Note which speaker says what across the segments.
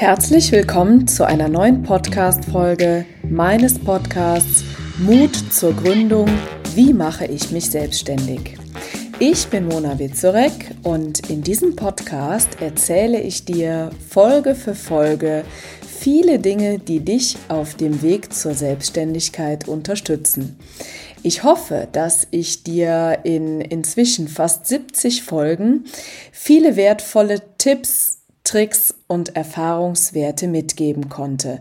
Speaker 1: Herzlich willkommen zu einer neuen Podcast-Folge meines Podcasts Mut zur Gründung. Wie mache ich mich selbstständig? Ich bin Mona Witzorek und in diesem Podcast erzähle ich dir Folge für Folge viele Dinge, die dich auf dem Weg zur Selbstständigkeit unterstützen. Ich hoffe, dass ich dir in inzwischen fast 70 Folgen viele wertvolle Tipps, Tricks und Erfahrungswerte mitgeben konnte.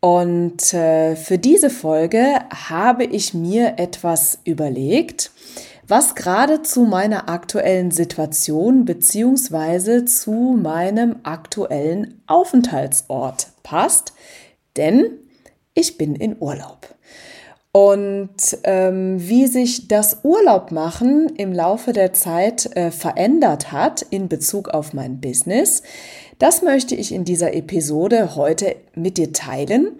Speaker 1: Und äh, für diese Folge habe ich mir etwas überlegt, was gerade zu meiner aktuellen Situation beziehungsweise zu meinem aktuellen Aufenthaltsort passt, denn ich bin in Urlaub. Und ähm, wie sich das Urlaubmachen im Laufe der Zeit äh, verändert hat in Bezug auf mein Business, das möchte ich in dieser Episode heute mit dir teilen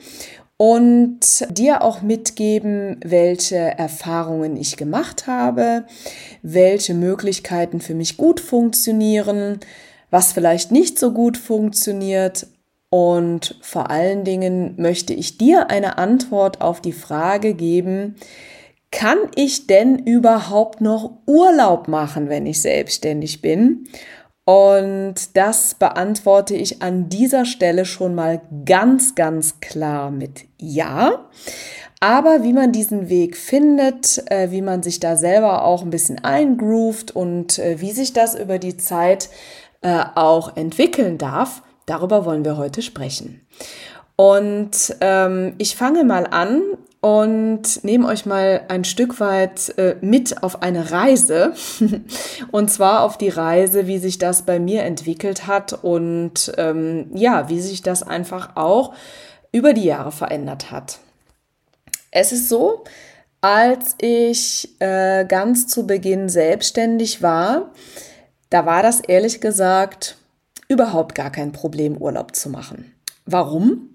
Speaker 1: und dir auch mitgeben, welche Erfahrungen ich gemacht habe, welche Möglichkeiten für mich gut funktionieren, was vielleicht nicht so gut funktioniert und vor allen Dingen möchte ich dir eine Antwort auf die Frage geben, kann ich denn überhaupt noch Urlaub machen, wenn ich selbstständig bin? Und das beantworte ich an dieser Stelle schon mal ganz, ganz klar mit Ja. Aber wie man diesen Weg findet, äh, wie man sich da selber auch ein bisschen eingroovt und äh, wie sich das über die Zeit äh, auch entwickeln darf, Darüber wollen wir heute sprechen. Und ähm, ich fange mal an und nehme euch mal ein Stück weit äh, mit auf eine Reise. und zwar auf die Reise, wie sich das bei mir entwickelt hat und ähm, ja, wie sich das einfach auch über die Jahre verändert hat. Es ist so, als ich äh, ganz zu Beginn selbstständig war, da war das ehrlich gesagt überhaupt gar kein Problem, Urlaub zu machen. Warum?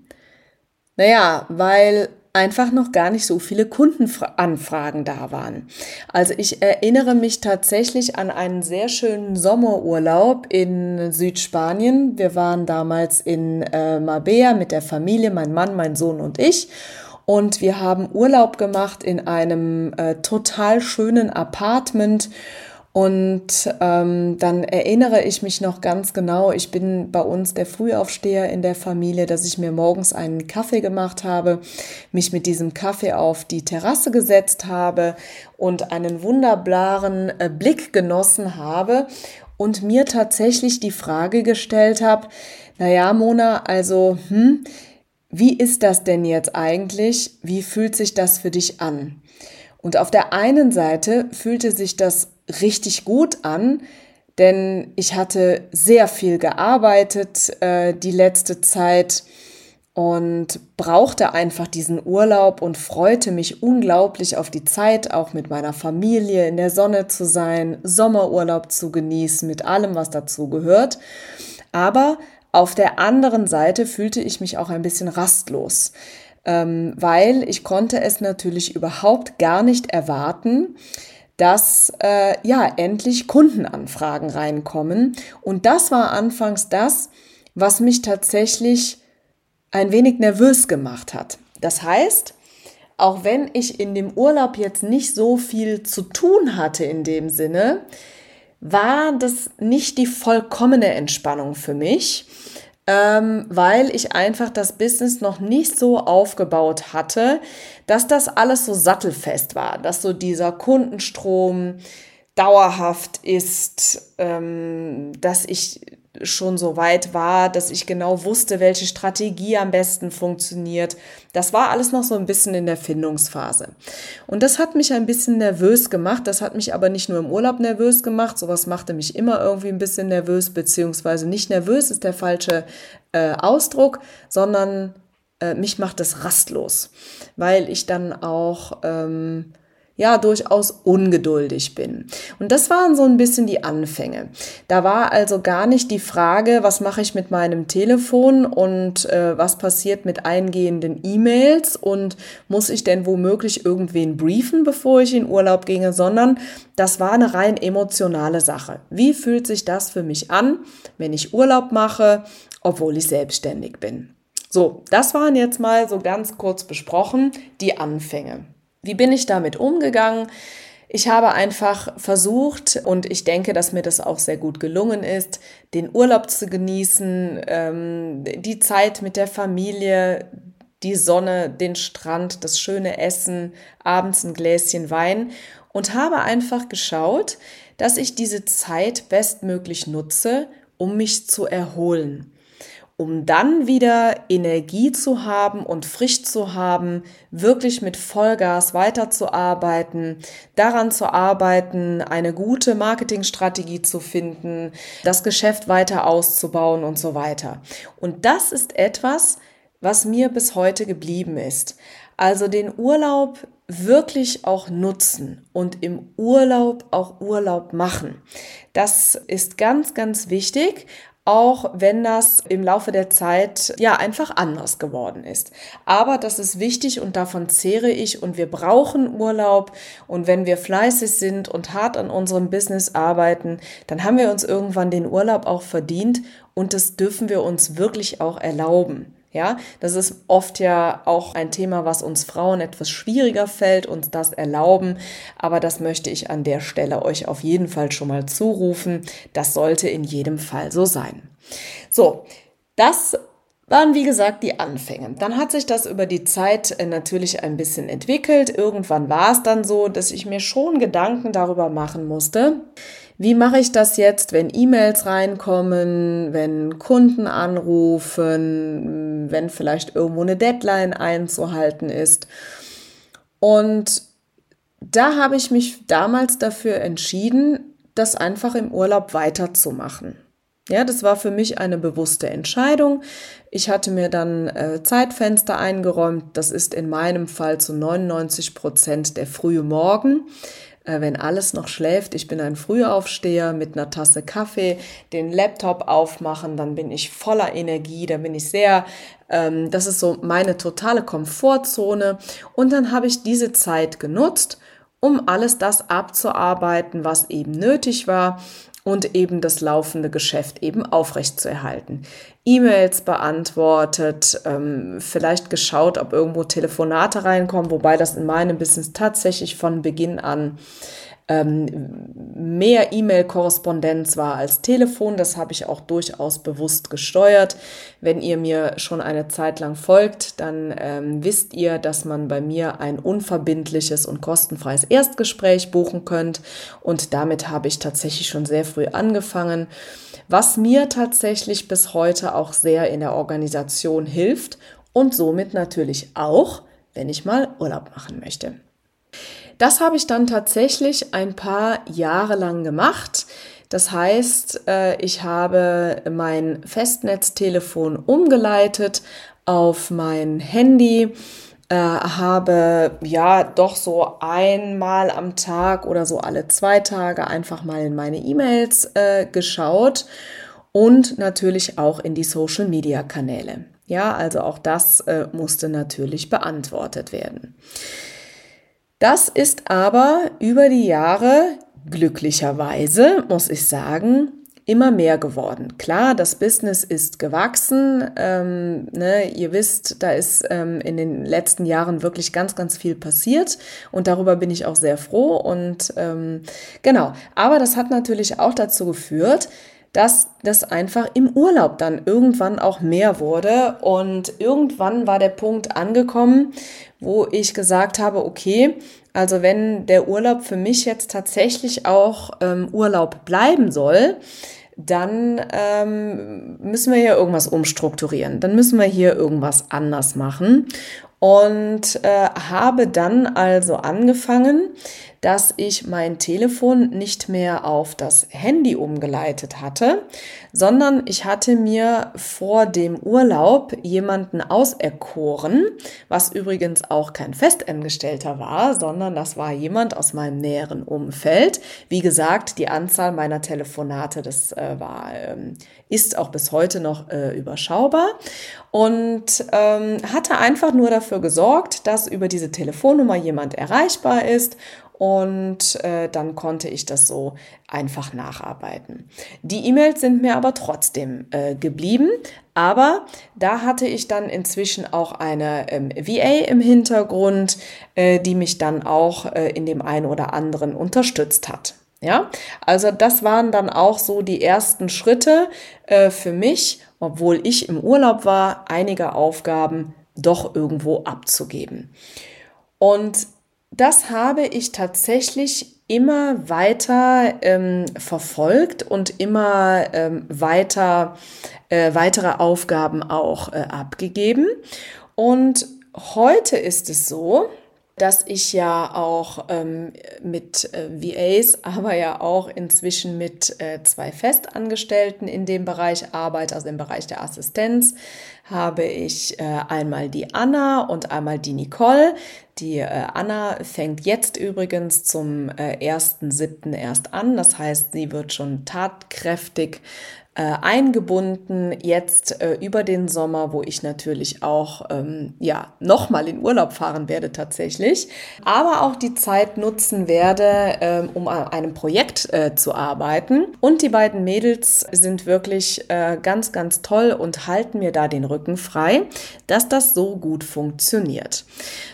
Speaker 1: Naja, weil einfach noch gar nicht so viele Kundenanfragen da waren. Also ich erinnere mich tatsächlich an einen sehr schönen Sommerurlaub in Südspanien. Wir waren damals in äh, Marbella mit der Familie, mein Mann, mein Sohn und ich. Und wir haben Urlaub gemacht in einem äh, total schönen Apartment und ähm, dann erinnere ich mich noch ganz genau, ich bin bei uns der Frühaufsteher in der Familie, dass ich mir morgens einen Kaffee gemacht habe, mich mit diesem Kaffee auf die Terrasse gesetzt habe und einen wunderbaren äh, Blick genossen habe und mir tatsächlich die Frage gestellt habe, naja, Mona, also, hm, wie ist das denn jetzt eigentlich? Wie fühlt sich das für dich an? Und auf der einen Seite fühlte sich das richtig gut an, denn ich hatte sehr viel gearbeitet äh, die letzte Zeit und brauchte einfach diesen Urlaub und freute mich unglaublich auf die Zeit, auch mit meiner Familie in der Sonne zu sein, Sommerurlaub zu genießen, mit allem, was dazu gehört. Aber auf der anderen Seite fühlte ich mich auch ein bisschen rastlos, ähm, weil ich konnte es natürlich überhaupt gar nicht erwarten, dass äh, ja endlich Kundenanfragen reinkommen. Und das war anfangs das, was mich tatsächlich ein wenig nervös gemacht hat. Das heißt, auch wenn ich in dem Urlaub jetzt nicht so viel zu tun hatte in dem Sinne, war das nicht die vollkommene Entspannung für mich, ähm, weil ich einfach das Business noch nicht so aufgebaut hatte, dass das alles so sattelfest war, dass so dieser Kundenstrom dauerhaft ist, ähm, dass ich schon so weit war, dass ich genau wusste, welche Strategie am besten funktioniert. Das war alles noch so ein bisschen in der Findungsphase. Und das hat mich ein bisschen nervös gemacht. Das hat mich aber nicht nur im Urlaub nervös gemacht. Sowas machte mich immer irgendwie ein bisschen nervös, beziehungsweise nicht nervös ist der falsche äh, Ausdruck, sondern äh, mich macht es rastlos, weil ich dann auch ähm, ja durchaus ungeduldig bin. Und das waren so ein bisschen die Anfänge. Da war also gar nicht die Frage, was mache ich mit meinem Telefon und äh, was passiert mit eingehenden E-Mails und muss ich denn womöglich irgendwen briefen, bevor ich in Urlaub ginge, sondern das war eine rein emotionale Sache. Wie fühlt sich das für mich an, wenn ich Urlaub mache, obwohl ich selbstständig bin? So, das waren jetzt mal so ganz kurz besprochen die Anfänge. Wie bin ich damit umgegangen? Ich habe einfach versucht, und ich denke, dass mir das auch sehr gut gelungen ist, den Urlaub zu genießen, ähm, die Zeit mit der Familie, die Sonne, den Strand, das schöne Essen, abends ein Gläschen Wein und habe einfach geschaut, dass ich diese Zeit bestmöglich nutze, um mich zu erholen um dann wieder Energie zu haben und frisch zu haben, wirklich mit Vollgas weiterzuarbeiten, daran zu arbeiten, eine gute Marketingstrategie zu finden, das Geschäft weiter auszubauen und so weiter. Und das ist etwas, was mir bis heute geblieben ist. Also den Urlaub wirklich auch nutzen und im Urlaub auch Urlaub machen. Das ist ganz, ganz wichtig auch wenn das im Laufe der Zeit ja einfach anders geworden ist. Aber das ist wichtig und davon zehre ich und wir brauchen Urlaub und wenn wir fleißig sind und hart an unserem Business arbeiten, dann haben wir uns irgendwann den Urlaub auch verdient und das dürfen wir uns wirklich auch erlauben. Ja, das ist oft ja auch ein Thema, was uns Frauen etwas schwieriger fällt, uns das erlauben. Aber das möchte ich an der Stelle euch auf jeden Fall schon mal zurufen. Das sollte in jedem Fall so sein. So, das waren wie gesagt die Anfänge. Dann hat sich das über die Zeit äh, natürlich ein bisschen entwickelt. Irgendwann war es dann so, dass ich mir schon Gedanken darüber machen musste, wie mache ich das jetzt, wenn E-Mails reinkommen, wenn Kunden anrufen, wenn vielleicht irgendwo eine Deadline einzuhalten ist? Und da habe ich mich damals dafür entschieden, das einfach im Urlaub weiterzumachen. Ja, das war für mich eine bewusste Entscheidung. Ich hatte mir dann äh, Zeitfenster eingeräumt. Das ist in meinem Fall zu 99 Prozent der frühe Morgen äh, wenn alles noch schläft. Ich bin ein Frühaufsteher mit einer Tasse Kaffee, den Laptop aufmachen, dann bin ich voller Energie, dann bin ich sehr, ähm, das ist so meine totale Komfortzone. Und dann habe ich diese Zeit genutzt, um alles das abzuarbeiten, was eben nötig war und eben das laufende Geschäft eben aufrechtzuerhalten. E-Mails beantwortet, ähm, vielleicht geschaut, ob irgendwo Telefonate reinkommen, wobei das in meinem Business tatsächlich von Beginn an mehr E-Mail-Korrespondenz war als Telefon. Das habe ich auch durchaus bewusst gesteuert. Wenn ihr mir schon eine Zeit lang folgt, dann ähm, wisst ihr, dass man bei mir ein unverbindliches und kostenfreies Erstgespräch buchen könnt. Und damit habe ich tatsächlich schon sehr früh angefangen, was mir tatsächlich bis heute auch sehr in der Organisation hilft und somit natürlich auch, wenn ich mal Urlaub machen möchte. Das habe ich dann tatsächlich ein paar Jahre lang gemacht. Das heißt, äh, ich habe mein Festnetztelefon umgeleitet auf mein Handy, äh, habe ja doch so einmal am Tag oder so alle zwei Tage einfach mal in meine E-Mails äh, geschaut und natürlich auch in die Social-Media-Kanäle. Ja, also auch das musste natürlich beantwortet werden. Das ist aber über die Jahre glücklicherweise, muss ich sagen, immer mehr geworden. Klar, das Business ist gewachsen. Ähm, ne, ihr wisst, da ist ähm, in den letzten Jahren wirklich ganz, ganz viel passiert und darüber bin ich auch sehr froh. Und ähm, genau, aber das hat natürlich auch dazu geführt, dass das einfach im Urlaub dann irgendwann auch mehr wurde. Und irgendwann war der Punkt angekommen, wo ich gesagt habe, okay, also wenn der Urlaub für mich jetzt tatsächlich auch ähm, Urlaub bleiben soll, dann ähm, müssen wir hier irgendwas umstrukturieren. Dann müssen wir hier irgendwas anders machen. Und äh, habe dann also angefangen, dass ich mein Telefon nicht mehr auf das Handy umgeleitet hatte, sondern ich hatte mir vor dem Urlaub jemanden auserkoren, was übrigens auch kein Festangestellter war, sondern das war jemand aus meinem näheren Umfeld. Wie gesagt, die Anzahl meiner Telefonate, das äh, war, ähm, ist auch bis heute noch äh, überschaubar und ähm, hatte einfach nur dafür gesorgt, dass über diese Telefonnummer jemand erreichbar ist und äh, dann konnte ich das so einfach nacharbeiten. Die E-Mails sind mir aber trotzdem äh, geblieben, aber da hatte ich dann inzwischen auch eine ähm, VA im Hintergrund, äh, die mich dann auch äh, in dem einen oder anderen unterstützt hat. Ja, also das waren dann auch so die ersten Schritte äh, für mich, obwohl ich im Urlaub war, einige Aufgaben doch irgendwo abzugeben. Und das habe ich tatsächlich immer weiter ähm, verfolgt und immer ähm, weiter äh, weitere Aufgaben auch äh, abgegeben. Und heute ist es so, dass ich ja auch ähm, mit äh, VAs, aber ja auch inzwischen mit äh, zwei Festangestellten in dem Bereich arbeite, also im Bereich der Assistenz, habe ich äh, einmal die Anna und einmal die Nicole. Die äh, Anna fängt jetzt übrigens zum äh, 1.7. erst an. Das heißt, sie wird schon tatkräftig äh, eingebunden jetzt äh, über den Sommer, wo ich natürlich auch ähm, ja nochmal in Urlaub fahren werde tatsächlich, aber auch die Zeit nutzen werde, ähm, um an einem Projekt äh, zu arbeiten. Und die beiden Mädels sind wirklich äh, ganz, ganz toll und halten mir da den Rücken frei, dass das so gut funktioniert.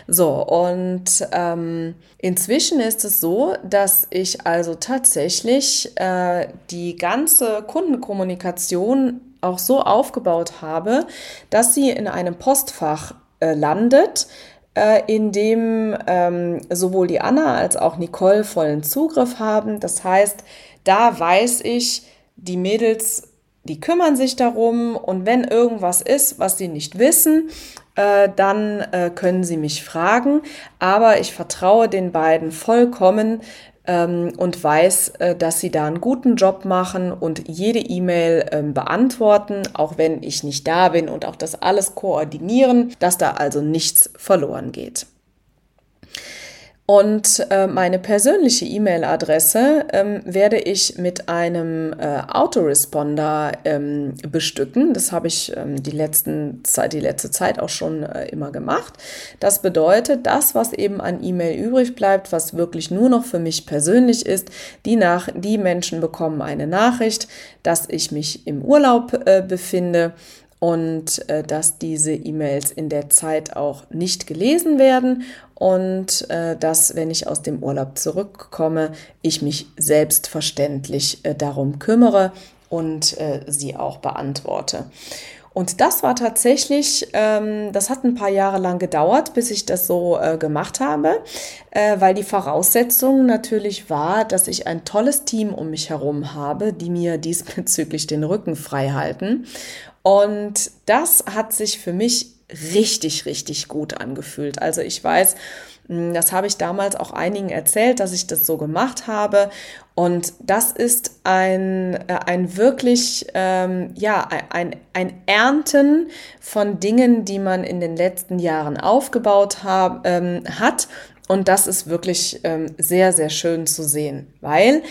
Speaker 1: So und ähm, inzwischen ist es so, dass ich also tatsächlich äh, die ganze Kundenkommunikation Kommunikation auch so aufgebaut habe, dass sie in einem Postfach äh, landet, äh, in dem ähm, sowohl die Anna als auch Nicole vollen Zugriff haben. Das heißt, da weiß ich, die Mädels, die kümmern sich darum und wenn irgendwas ist, was sie nicht wissen, äh, dann äh, können sie mich fragen. Aber ich vertraue den beiden vollkommen, ähm, und weiß, äh, dass sie da einen guten Job machen und jede E-Mail ähm, beantworten, auch wenn ich nicht da bin und auch das alles koordinieren, dass da also nichts verloren geht. Und äh, meine persönliche E-Mail-Adresse ähm, werde ich mit einem äh, Autoresponder ähm, bestücken. Das habe ich ähm, die, letzten Zeit, die letzte Zeit auch schon äh, immer gemacht. Das bedeutet, das, was eben an E-Mail übrig bleibt, was wirklich nur noch für mich persönlich ist, die, nach, die Menschen bekommen eine Nachricht, dass ich mich im Urlaub äh, befinde und äh, dass diese E-Mails in der Zeit auch nicht gelesen werden und äh, dass, wenn ich aus dem Urlaub zurückkomme, ich mich selbstverständlich äh, darum kümmere und äh, sie auch beantworte. Und das war tatsächlich, ähm, das hat ein paar Jahre lang gedauert, bis ich das so äh, gemacht habe, äh, weil die Voraussetzung natürlich war, dass ich ein tolles Team um mich herum habe, die mir diesbezüglich den Rücken frei halten. Und das hat sich für mich richtig, richtig gut angefühlt. Also ich weiß, hm, das habe ich damals auch einigen erzählt, dass ich das so gemacht habe. Und das ist ein, äh, ein wirklich, ähm, ja, ein, ein Ernten von Dingen, die man in den letzten Jahren aufgebaut hab, ähm, hat. Und das ist wirklich ähm, sehr, sehr schön zu sehen, weil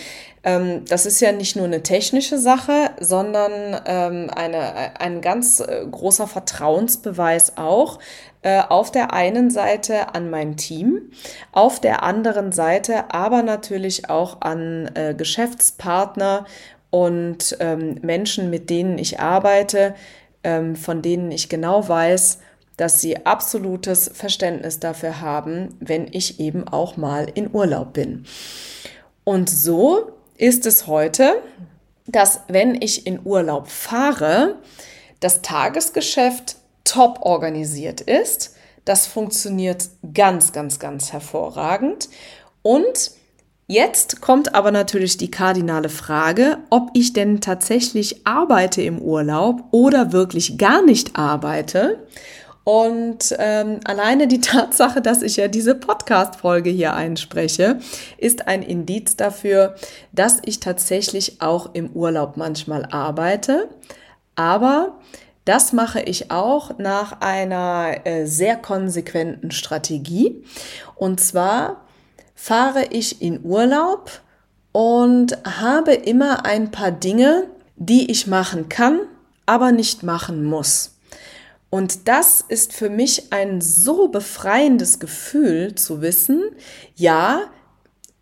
Speaker 1: ähm, das ist ja nicht nur eine technische Sache, sondern ähm, eine, ein ganz äh, großer Vertrauensbeweis auch äh, auf der einen Seite an mein Team, auf der anderen Seite aber natürlich auch an äh, Geschäftspartner und ähm, Menschen, mit denen ich arbeite, ähm, von denen ich genau weiß, dass sie absolutes Verständnis dafür haben, wenn ich eben auch mal in Urlaub bin. Und so ist es heute, dass wenn ich in Urlaub fahre, das Tagesgeschäft top organisiert ist. Das funktioniert ganz, ganz, ganz hervorragend. Und jetzt kommt aber natürlich die kardinale Frage, ob ich denn tatsächlich arbeite im Urlaub oder wirklich gar nicht arbeite. Und ähm, alleine die Tatsache, dass ich ja diese Podcast-Folge hier einspreche, ist ein Indiz dafür, dass ich tatsächlich auch im Urlaub manchmal arbeite. Aber das mache ich auch nach einer äh, sehr konsequenten Strategie. Und zwar fahre ich in Urlaub und habe immer ein paar Dinge, die ich machen kann, aber nicht machen muss. Und das ist für mich ein so befreiendes Gefühl zu wissen, ja,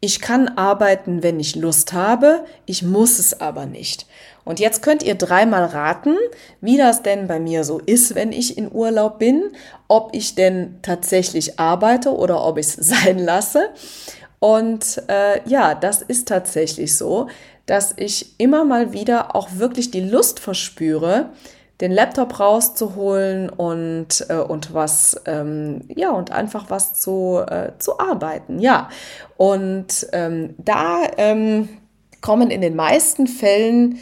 Speaker 1: ich kann arbeiten, wenn ich Lust habe, ich muss es aber nicht. Und jetzt könnt ihr dreimal raten, wie das denn bei mir so ist, wenn ich in Urlaub bin, ob ich denn tatsächlich arbeite oder ob ich es sein lasse. Und äh, ja, das ist tatsächlich so, dass ich immer mal wieder auch wirklich die Lust verspüre, den Laptop rauszuholen und, äh, und was, ähm, ja, und einfach was zu, äh, zu arbeiten, ja. Und ähm, da ähm, kommen in den meisten Fällen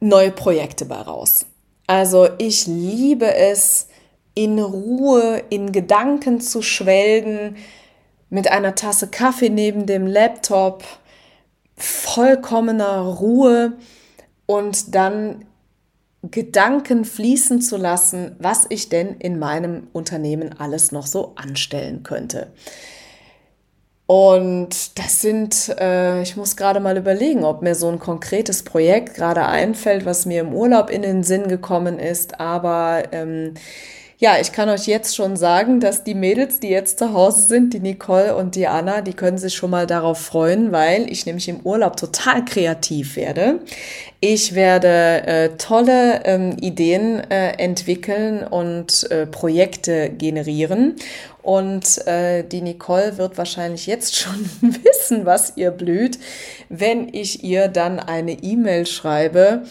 Speaker 1: neue Projekte bei raus. Also ich liebe es, in Ruhe, in Gedanken zu schwelgen, mit einer Tasse Kaffee neben dem Laptop, vollkommener Ruhe und dann Gedanken fließen zu lassen, was ich denn in meinem Unternehmen alles noch so anstellen könnte. Und das sind, äh, ich muss gerade mal überlegen, ob mir so ein konkretes Projekt gerade einfällt, was mir im Urlaub in den Sinn gekommen ist. Aber ähm, ja, ich kann euch jetzt schon sagen, dass die Mädels, die jetzt zu Hause sind, die Nicole und die Anna, die können sich schon mal darauf freuen, weil ich nämlich im Urlaub total kreativ werde. Ich werde äh, tolle ähm, Ideen äh, entwickeln und äh, Projekte generieren. Und äh, die Nicole wird wahrscheinlich jetzt schon wissen, was ihr blüht, wenn ich ihr dann eine E-Mail schreibe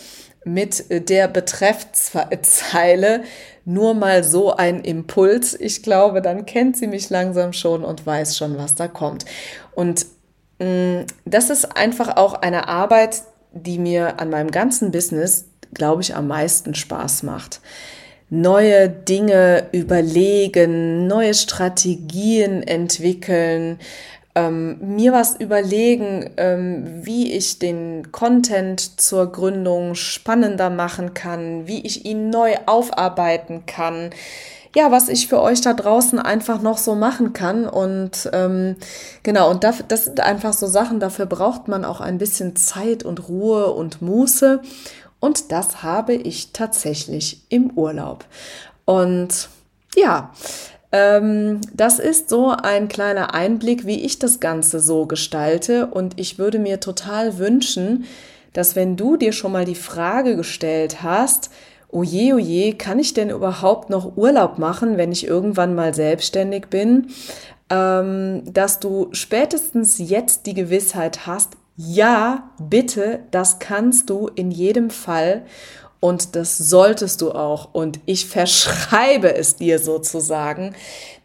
Speaker 1: mit der Betreffzeile nur mal so ein Impuls. Ich glaube, dann kennt sie mich langsam schon und weiß schon, was da kommt. Und mh, mm, das ist einfach auch eine Arbeit, die mir an meinem ganzen Business, glaube ich, am meisten Spaß macht. Neue Dinge überlegen, neue Strategien entwickeln, ähm, mir was überlegen, ähm, wie ich den Content zur Gründung spannender machen kann, wie ich ihn neu aufarbeiten kann. Ja, was ich für euch da draußen einfach noch so machen kann. Und ähm, genau, und das, das sind einfach so Sachen, dafür braucht man auch ein bisschen Zeit und Ruhe und Muße. Und das habe ich tatsächlich im Urlaub. Und ja, ähm, das ist so ein kleiner Einblick, wie ich das Ganze so gestalte. Und ich würde mir total wünschen, dass wenn du dir schon mal die Frage gestellt hast, oje, oje, kann ich denn überhaupt noch Urlaub machen, wenn ich irgendwann mal selbstständig bin, ähm, dass du spätestens jetzt die Gewissheit hast, ja, bitte, das kannst du in jedem Fall. Und das solltest du auch. Und ich verschreibe es dir sozusagen.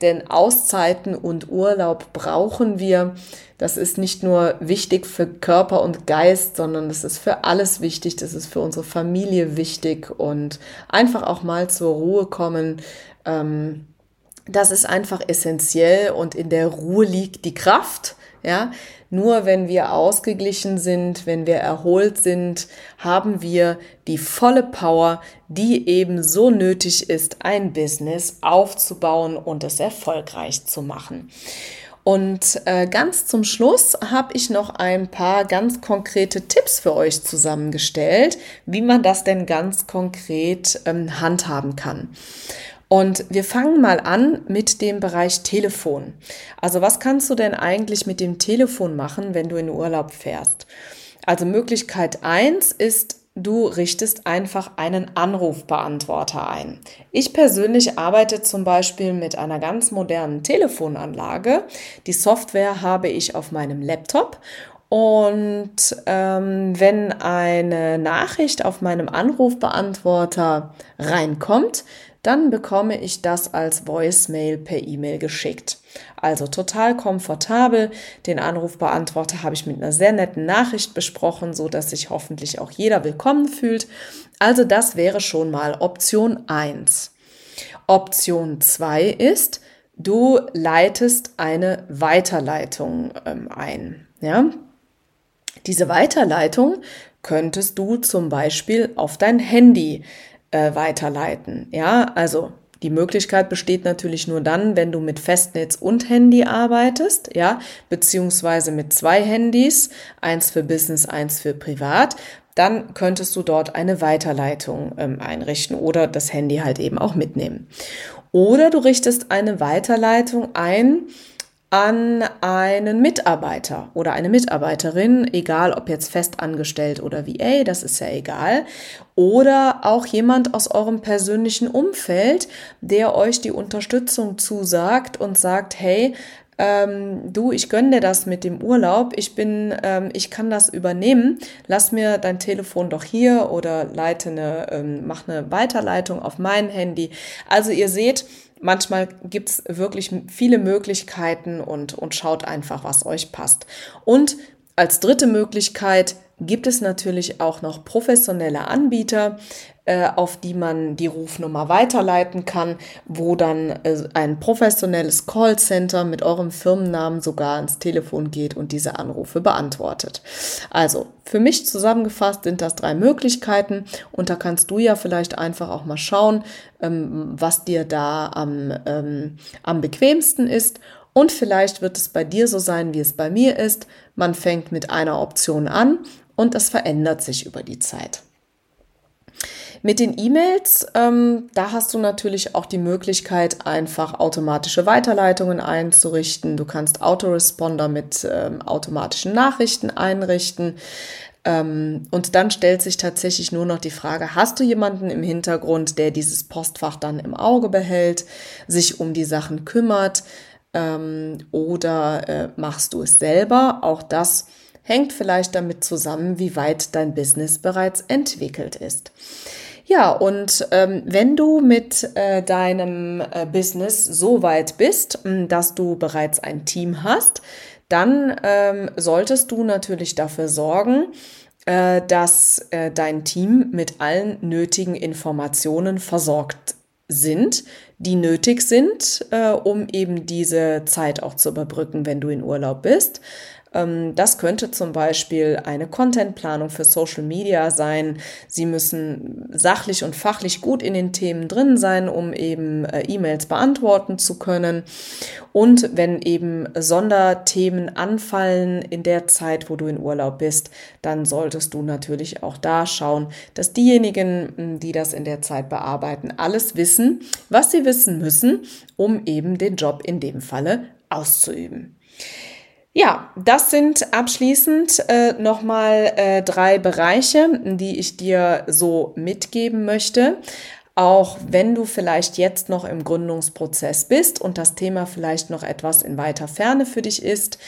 Speaker 1: Denn Auszeiten und Urlaub brauchen wir. Das ist nicht nur wichtig für Körper und Geist, sondern das ist für alles wichtig. Das ist für unsere Familie wichtig. Und einfach auch mal zur Ruhe kommen. Ähm, das ist einfach essentiell. Und in der Ruhe liegt die Kraft. Ja, nur wenn wir ausgeglichen sind, wenn wir erholt sind, haben wir die volle Power, die eben so nötig ist, ein Business aufzubauen und es erfolgreich zu machen. Und äh, ganz zum Schluss habe ich noch ein paar ganz konkrete Tipps für euch zusammengestellt, wie man das denn ganz konkret ähm, handhaben kann. Und wir fangen mal an mit dem Bereich Telefon. Also was kannst du denn eigentlich mit dem Telefon machen, wenn du in Urlaub fährst? Also Möglichkeit eins ist, du richtest einfach einen Anrufbeantworter ein. Ich persönlich arbeite zum Beispiel mit einer ganz modernen Telefonanlage. Die Software habe ich auf meinem Laptop und ähm, wenn eine Nachricht auf meinem Anrufbeantworter reinkommt, dann bekomme ich das als Voicemail per E-Mail geschickt. Also total komfortabel. Den Anrufbeantworter habe ich mit einer sehr netten Nachricht besprochen, so dass sich hoffentlich auch jeder willkommen fühlt. Also das wäre schon mal Option 1. Option 2 ist, du leitest eine Weiterleitung ähm, ein. Ja? Diese Weiterleitung könntest du zum Beispiel auf dein Handy äh, weiterleiten. Ja, also die Möglichkeit besteht natürlich nur dann, wenn du mit Festnetz und Handy arbeitest, ja, beziehungsweise mit zwei Handys, eins für Business, eins für Privat. Dann könntest du dort eine Weiterleitung ähm, einrichten oder das Handy halt eben auch mitnehmen. Oder du richtest eine Weiterleitung ein an einen Mitarbeiter oder eine Mitarbeiterin, egal ob jetzt festangestellt oder VA, das ist ja egal, oder auch jemand aus eurem persönlichen Umfeld, der euch die Unterstützung zusagt und sagt, hey, ähm, du, ich gönne dir das mit dem Urlaub, ich bin, ähm, ich kann das übernehmen, lass mir dein Telefon doch hier oder leite eine, ähm, mach eine Weiterleitung auf mein Handy. Also ihr seht, Manchmal gibt es wirklich viele Möglichkeiten und, und schaut einfach, was euch passt. Und als dritte Möglichkeit gibt es natürlich auch noch professionelle Anbieter, äh, auf die man die Rufnummer weiterleiten kann, wo dann äh, ein professionelles Callcenter mit eurem Firmennamen sogar ans Telefon geht und diese Anrufe beantwortet. Also für mich zusammengefasst sind das drei Möglichkeiten und da kannst du ja vielleicht einfach auch mal schauen, ähm, was dir da am, ähm, am bequemsten ist und vielleicht wird es bei dir so sein, wie es bei mir ist. Man fängt mit einer Option an und es verändert sich über die Zeit. Mit den E-Mails, ähm, da hast du natürlich auch die Möglichkeit, einfach automatische Weiterleitungen einzurichten. Du kannst Autoresponder mit ähm, automatischen Nachrichten einrichten. Ähm, und dann stellt sich tatsächlich nur noch die Frage, hast du jemanden im Hintergrund, der dieses Postfach dann im Auge behält, sich um die Sachen kümmert ähm, oder äh, machst du es selber? Auch das hängt vielleicht damit zusammen, wie weit dein Business bereits entwickelt ist. Ja, und ähm, wenn du mit äh, deinem äh, Business so weit bist, dass du bereits ein Team hast, dann ähm, solltest du natürlich dafür sorgen, äh, dass äh, dein Team mit allen nötigen Informationen versorgt sind, die nötig sind, äh, um eben diese Zeit auch zu überbrücken, wenn du in Urlaub bist. Ähm, das könnte zum Beispiel eine Contentplanung für Social Media sein. Sie müssen sachlich und fachlich gut in den Themen drin sein, um eben äh, E-Mails beantworten zu können. Und wenn eben Sonderthemen anfallen in der Zeit, wo du in Urlaub bist, dann solltest du natürlich auch da schauen, dass diejenigen, die das in der Zeit bearbeiten, alles wissen, was sie wissen müssen, um eben den Job in dem Falle auszuüben. Ja, das sind abschließend äh, nochmal äh, drei Bereiche, die ich dir so mitgeben möchte. Auch wenn du vielleicht jetzt noch im Gründungsprozess bist und das Thema vielleicht noch etwas in weiter Ferne für dich ist,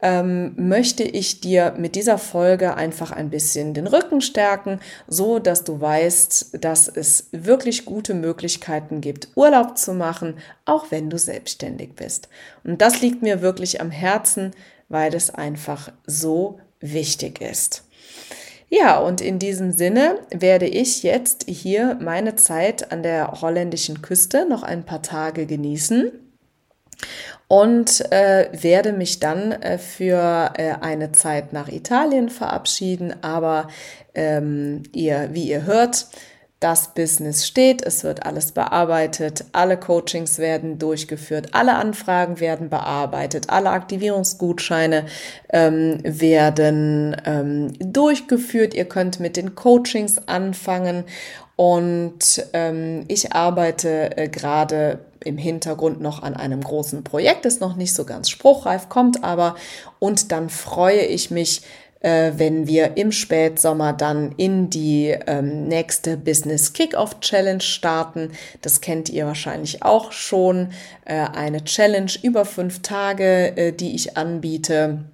Speaker 1: ähm, möchte ich dir mit dieser Folge einfach ein bisschen den Rücken stärken, so dass du weißt, dass es wirklich gute Möglichkeiten gibt, Urlaub zu machen, auch wenn du selbstständig bist. Und das liegt mir wirklich am Herzen, weil es einfach so wichtig ist. Ja, und in diesem Sinne werde ich jetzt hier meine Zeit an der holländischen Küste noch ein paar Tage genießen und äh, werde mich dann äh, für äh, eine Zeit nach Italien verabschieden. Aber ähm, ihr, wie ihr hört, das Business steht, es wird alles bearbeitet, alle Coachings werden durchgeführt, alle Anfragen werden bearbeitet, alle Aktivierungsgutscheine ähm, werden ähm, durchgeführt. Ihr könnt mit den Coachings anfangen und ähm, ich arbeite äh, gerade im Hintergrund noch an einem großen Projekt, ist noch nicht so ganz spruchreif, kommt aber und dann freue ich mich, äh, wenn wir im Spätsommer dann in die ähm, nächste Business Kickoff Challenge starten. Das kennt ihr wahrscheinlich auch schon. Äh, eine Challenge über fünf Tage, äh, die ich anbiete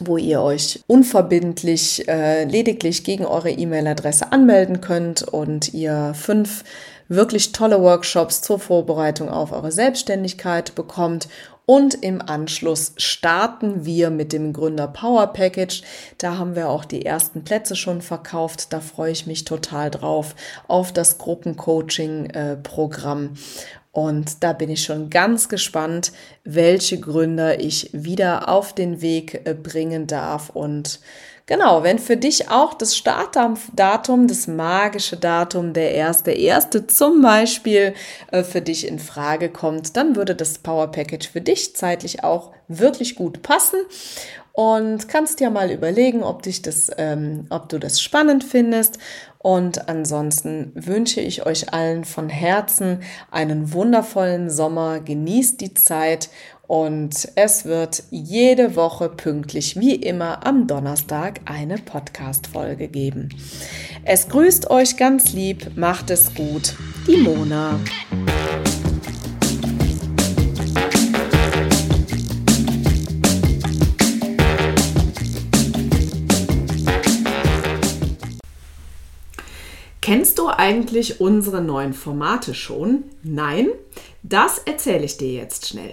Speaker 1: wo ihr euch unverbindlich äh, lediglich gegen eure E-Mail-Adresse anmelden könnt und ihr fünf wirklich tolle Workshops zur Vorbereitung auf eure Selbstständigkeit bekommt und im Anschluss starten wir mit dem Gründer Power Package. Da haben wir auch die ersten Plätze schon verkauft. Da freue ich mich total drauf auf das Gruppencoaching-Programm. Und da bin ich schon ganz gespannt, welche Gründer ich wieder auf den Weg äh, bringen darf. Und genau, wenn für dich auch das Startdatum, das magische Datum, der erste, erste zum Beispiel äh, für dich in Frage kommt, dann würde das Power Package für dich zeitlich auch wirklich gut passen und kannst ja mal überlegen, ob dich das, ähm, ob du das spannend findest. Und ansonsten wünsche ich euch allen von Herzen einen wundervollen Sommer. Genießt die Zeit und es wird jede Woche pünktlich wie immer am Donnerstag eine Podcast-Folge geben. Es grüßt euch ganz lieb, macht es gut, die Mona. Kennst du eigentlich unsere neuen Formate schon? Nein? Das erzähle ich dir jetzt schnell.